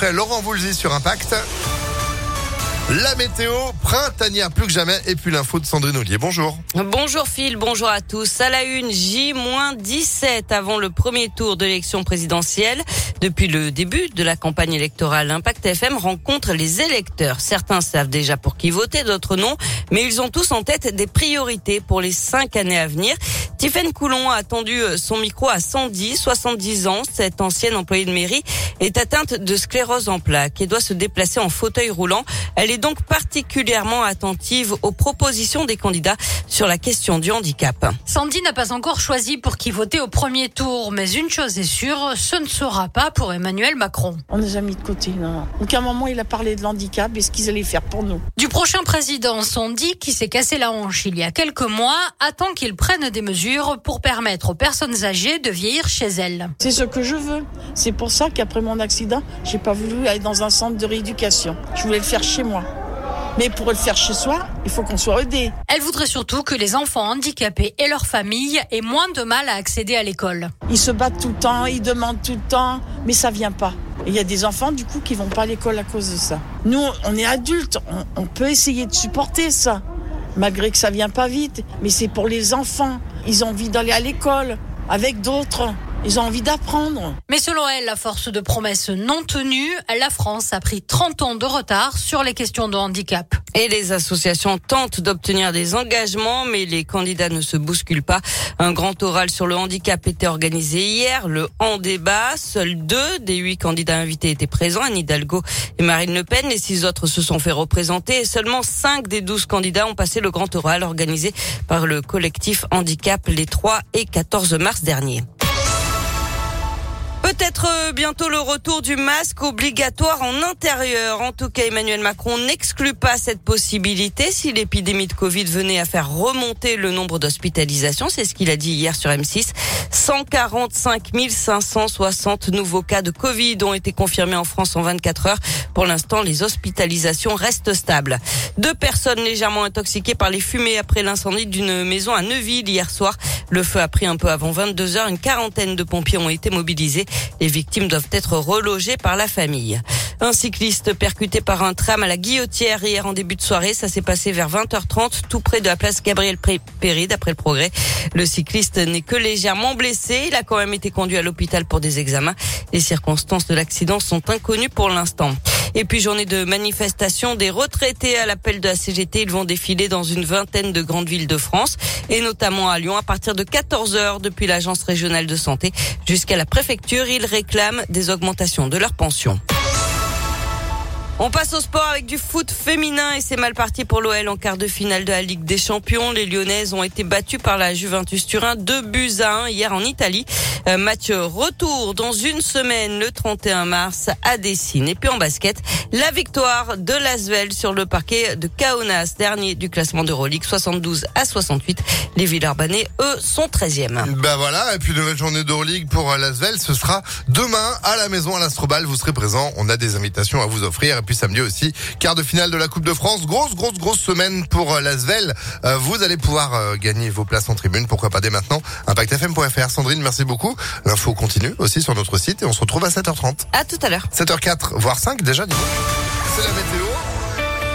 après Laurent Voulzy sur Impact. La météo printanière plus que jamais et puis l'info de Sandrine Ollier. Bonjour. Bonjour Phil, bonjour à tous. À la une, J-17 avant le premier tour de l'élection présidentielle. Depuis le début de la campagne électorale, Impact FM rencontre les électeurs. Certains savent déjà pour qui voter, d'autres non, mais ils ont tous en tête des priorités pour les cinq années à venir. Tiffaine Coulon a tendu son micro à 110, 70 ans. Cette ancienne employée de mairie est atteinte de sclérose en plaques et doit se déplacer en fauteuil roulant. Elle est donc particulièrement attentive aux propositions des candidats sur la question du handicap. Sandy n'a pas encore choisi pour qui voter au premier tour, mais une chose est sûre, ce ne sera pas pour Emmanuel Macron. On les a mis de côté, non. Aucun moment il a parlé de l'handicap et ce qu'ils allaient faire pour nous. Du prochain président, Sandy, qui s'est cassé la hanche il y a quelques mois, attend qu'il prenne des mesures pour permettre aux personnes âgées de vieillir chez elles. C'est ce que je veux. C'est pour ça qu'après mon accident, j'ai pas voulu aller dans un centre de rééducation. Je voulais le faire chez moi. Mais pour le faire chez soi, il faut qu'on soit aidé. Elle voudrait surtout que les enfants handicapés et leurs familles aient moins de mal à accéder à l'école. Ils se battent tout le temps, ils demandent tout le temps, mais ça vient pas. Il y a des enfants du coup qui vont pas à l'école à cause de ça. Nous, on est adultes, on, on peut essayer de supporter ça, malgré que ça vient pas vite. Mais c'est pour les enfants. Ils ont envie d'aller à l'école avec d'autres. Ils ont envie d'apprendre. Mais selon elle, la force de promesses non tenues, la France a pris 30 ans de retard sur les questions de handicap. Et les associations tentent d'obtenir des engagements, mais les candidats ne se bousculent pas. Un grand oral sur le handicap était organisé hier, le en débat. Seuls deux des huit candidats invités étaient présents, Anne Hidalgo et Marine Le Pen. Les six autres se sont fait représenter et seulement cinq des douze candidats ont passé le grand oral organisé par le collectif Handicap les 3 et 14 mars dernier. Peut-être euh, bientôt le retour du masque obligatoire en intérieur. En tout cas, Emmanuel Macron n'exclut pas cette possibilité si l'épidémie de Covid venait à faire remonter le nombre d'hospitalisations. C'est ce qu'il a dit hier sur M6. 145 560 nouveaux cas de Covid ont été confirmés en France en 24 heures. Pour l'instant, les hospitalisations restent stables. Deux personnes légèrement intoxiquées par les fumées après l'incendie d'une maison à Neuville hier soir. Le feu a pris un peu avant 22 heures. Une quarantaine de pompiers ont été mobilisés. Les victimes doivent être relogées par la famille. Un cycliste percuté par un tram à la Guillotière hier en début de soirée. Ça s'est passé vers 20h30 tout près de la place Gabriel Péry d'après le progrès. Le cycliste n'est que légèrement blessé. Il a quand même été conduit à l'hôpital pour des examens. Les circonstances de l'accident sont inconnues pour l'instant. Et puis journée de manifestation des retraités à l'appel de la CGT. Ils vont défiler dans une vingtaine de grandes villes de France et notamment à Lyon à partir de 14 heures depuis l'agence régionale de santé jusqu'à la préfecture. Ils réclament des augmentations de leurs pensions. On passe au sport avec du foot féminin et c'est mal parti pour l'OL en quart de finale de la Ligue des Champions. Les Lyonnaises ont été battues par la Juventus Turin 2 buts à 1 hier en Italie. Euh, match retour dans une semaine le 31 mars à Dessine. Et puis en basket, la victoire de Lasvel sur le parquet de Kaunas, dernier du classement d'Euroleague 72 à 68. Les Villeurbanais, eux, sont 13e. Ben voilà, et puis nouvelle journée d'Euroleague pour Lasvel, ce sera demain à la maison à l'Astrobal. Vous serez présent, on a des invitations à vous offrir samedi aussi, quart de finale de la Coupe de France. Grosse, grosse, grosse semaine pour euh, l'Asvel. Euh, vous allez pouvoir euh, gagner vos places en tribune, pourquoi pas dès maintenant. ImpactFM.fr. Sandrine, merci beaucoup. L'info continue aussi sur notre site et on se retrouve à 7h30. À tout à l'heure. 7h04, voire 5 déjà, C'est la météo.